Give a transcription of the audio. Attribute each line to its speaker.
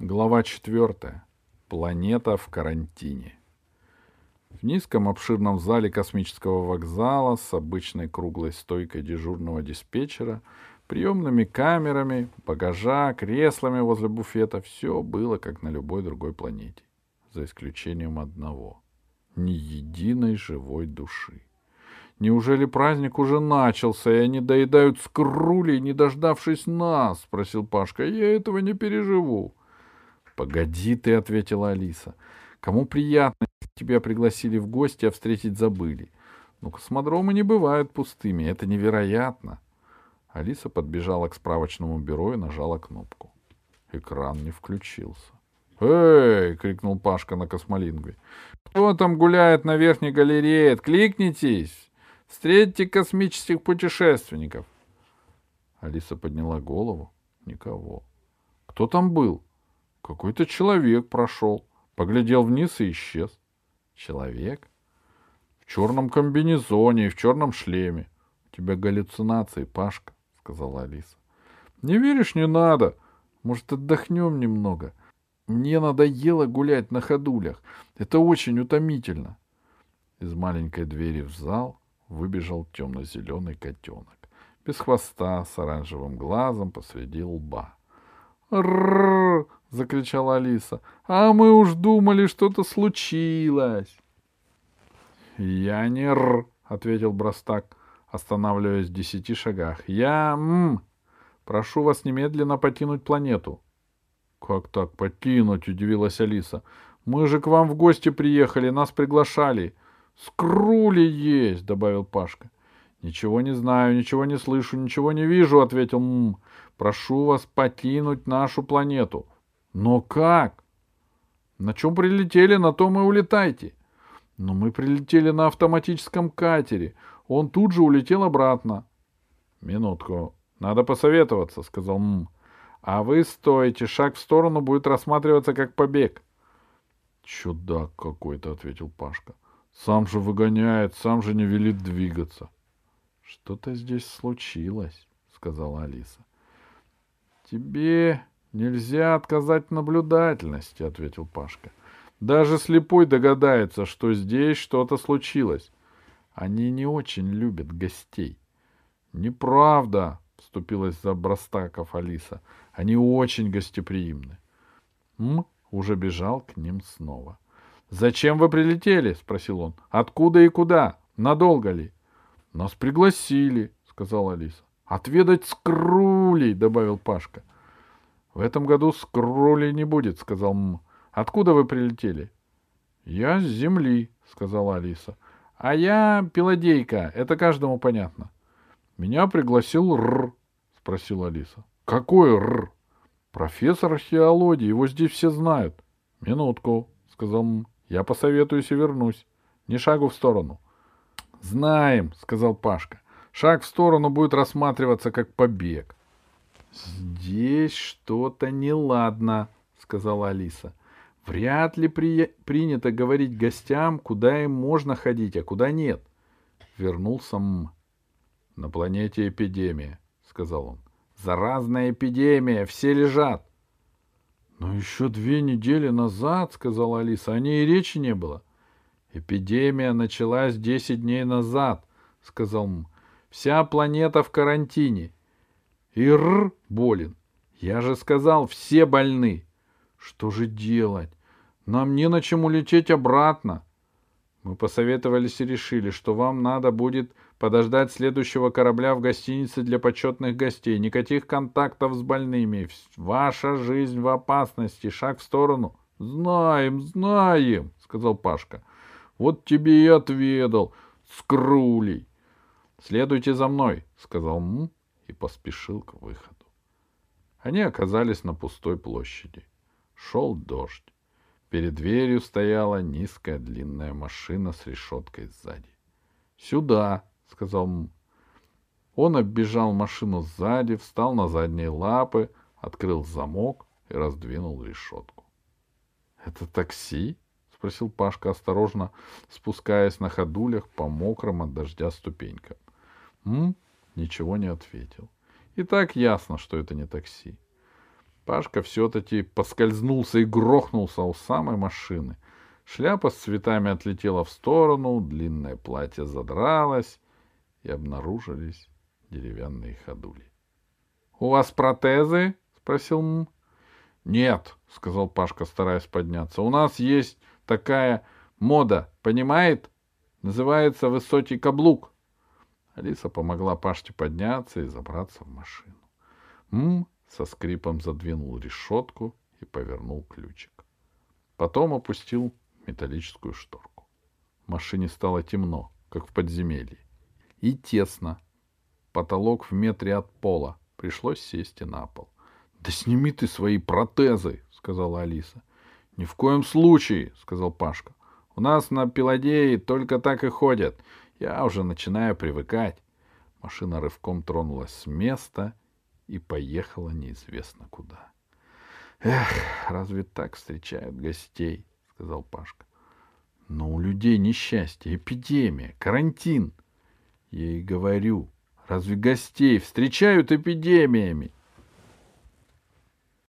Speaker 1: Глава четвертая. Планета в карантине. В низком обширном зале космического вокзала с обычной круглой стойкой дежурного диспетчера, приемными камерами, багажа, креслами возле буфета все было как на любой другой планете, за исключением одного — ни единой живой души. Неужели праздник уже начался, и они доедают скрули, не дождавшись нас? — спросил Пашка. — Я этого не переживу. — Погоди ты, — ответила Алиса. — Кому приятно, если тебя пригласили в гости, а встретить забыли? Ну, космодромы не бывают пустыми, это невероятно. Алиса подбежала к справочному бюро и нажала кнопку. Экран не включился. «Эй!» — крикнул Пашка на космолингве. «Кто там гуляет на верхней галерее? Откликнитесь!» Встретьте космических путешественников. Алиса подняла голову. Никого. Кто там был? Какой-то человек прошел. Поглядел вниз и исчез. Человек? В черном комбинезоне и в черном шлеме. У тебя галлюцинации, Пашка, сказала Алиса. Не веришь, не надо. Может, отдохнем немного? Мне надоело гулять на ходулях. Это очень утомительно. Из маленькой двери в зал выбежал темно-зеленый котенок. Без хвоста, с оранжевым глазом посреди лба. Закричала Алиса. «А мы уж думали, что-то случилось!» «Я не р!» — ответил Брастак, останавливаясь в десяти шагах. «Я м! Прошу вас немедленно покинуть планету». «Как так покинуть?» — удивилась Алиса. «Мы же к вам в гости приехали, нас приглашали. Скрули есть, добавил Пашка. Ничего не знаю, ничего не слышу, ничего не вижу, ответил Мм. Прошу вас покинуть нашу планету. Но как? На чем прилетели, на том и улетайте. Но мы прилетели на автоматическом катере. Он тут же улетел обратно. Минутку. Надо посоветоваться, сказал Мм. А вы стойте, шаг в сторону будет рассматриваться как побег. Чудак какой-то, ответил Пашка. — сам же выгоняет, сам же не велит двигаться. — Что-то здесь случилось, — сказала Алиса. — Тебе нельзя отказать наблюдательности, — ответил Пашка. — Даже слепой догадается, что здесь что-то случилось. Они не очень любят гостей. — Неправда, — вступилась за Брастаков Алиса. — Они очень гостеприимны. М уже бежал к ним снова. — «Зачем вы прилетели?» — спросил он. «Откуда и куда? Надолго ли?» «Нас пригласили», — сказала Алиса. «Отведать скрулей», — добавил Пашка. «В этом году скрулей не будет», — сказал М. «Откуда вы прилетели?» «Я с земли», — сказала Алиса. «А я пилодейка, это каждому понятно». «Меня пригласил Р», — спросила Алиса. «Какой Р?» «Профессор археологии, его здесь все знают». «Минутку», — сказал М. Я посоветуюсь и вернусь. Ни шагу в сторону. — Знаем, — сказал Пашка. — Шаг в сторону будет рассматриваться как побег. — Здесь что-то неладно, — сказала Алиса. — Вряд ли при... принято говорить гостям, куда им можно ходить, а куда нет. Вернулся М. — На планете эпидемия, — сказал он. — Заразная эпидемия, все лежат. Но еще две недели назад, сказала Алиса, о ней и речи не было. Эпидемия началась десять дней назад, сказал М. Вся планета в карантине. Ир болен. Я же сказал, все больны. Что же делать? Нам не на чем улететь обратно. Мы посоветовались и решили, что вам надо будет подождать следующего корабля в гостинице для почетных гостей. Никаких контактов с больными. Ваша жизнь в опасности. Шаг в сторону. — Знаем, знаем, — сказал Пашка. — Вот тебе и отведал, скрулей. — Следуйте за мной, — сказал М и поспешил к выходу. Они оказались на пустой площади. Шел дождь. Перед дверью стояла низкая длинная машина с решеткой сзади. «Сюда!» — сказал. Он оббежал машину сзади, встал на задние лапы, открыл замок и раздвинул решетку. «Это такси?» — спросил Пашка осторожно, спускаясь на ходулях по мокрым от дождя ступенькам. М ничего не ответил. И так ясно, что это не такси. Пашка все-таки поскользнулся и грохнулся у самой машины. Шляпа с цветами отлетела в сторону, длинное платье задралось, и обнаружились деревянные ходули. — У вас протезы? — спросил М. — Нет, — сказал Пашка, стараясь подняться. — У нас есть такая мода, понимает? Называется высокий каблук. Алиса помогла Пашке подняться и забраться в машину. М со скрипом задвинул решетку и повернул ключик. Потом опустил металлическую шторку. В машине стало темно, как в подземелье. И тесно. Потолок в метре от пола. Пришлось сесть и на пол. — Да сними ты свои протезы, — сказала Алиса. — Ни в коем случае, — сказал Пашка. — У нас на Пеладее только так и ходят. Я уже начинаю привыкать. Машина рывком тронулась с места и поехала неизвестно куда. — Эх, разве так встречают гостей? — сказал Пашка. — Но у людей несчастье, эпидемия, карантин. Я и говорю, разве гостей встречают эпидемиями?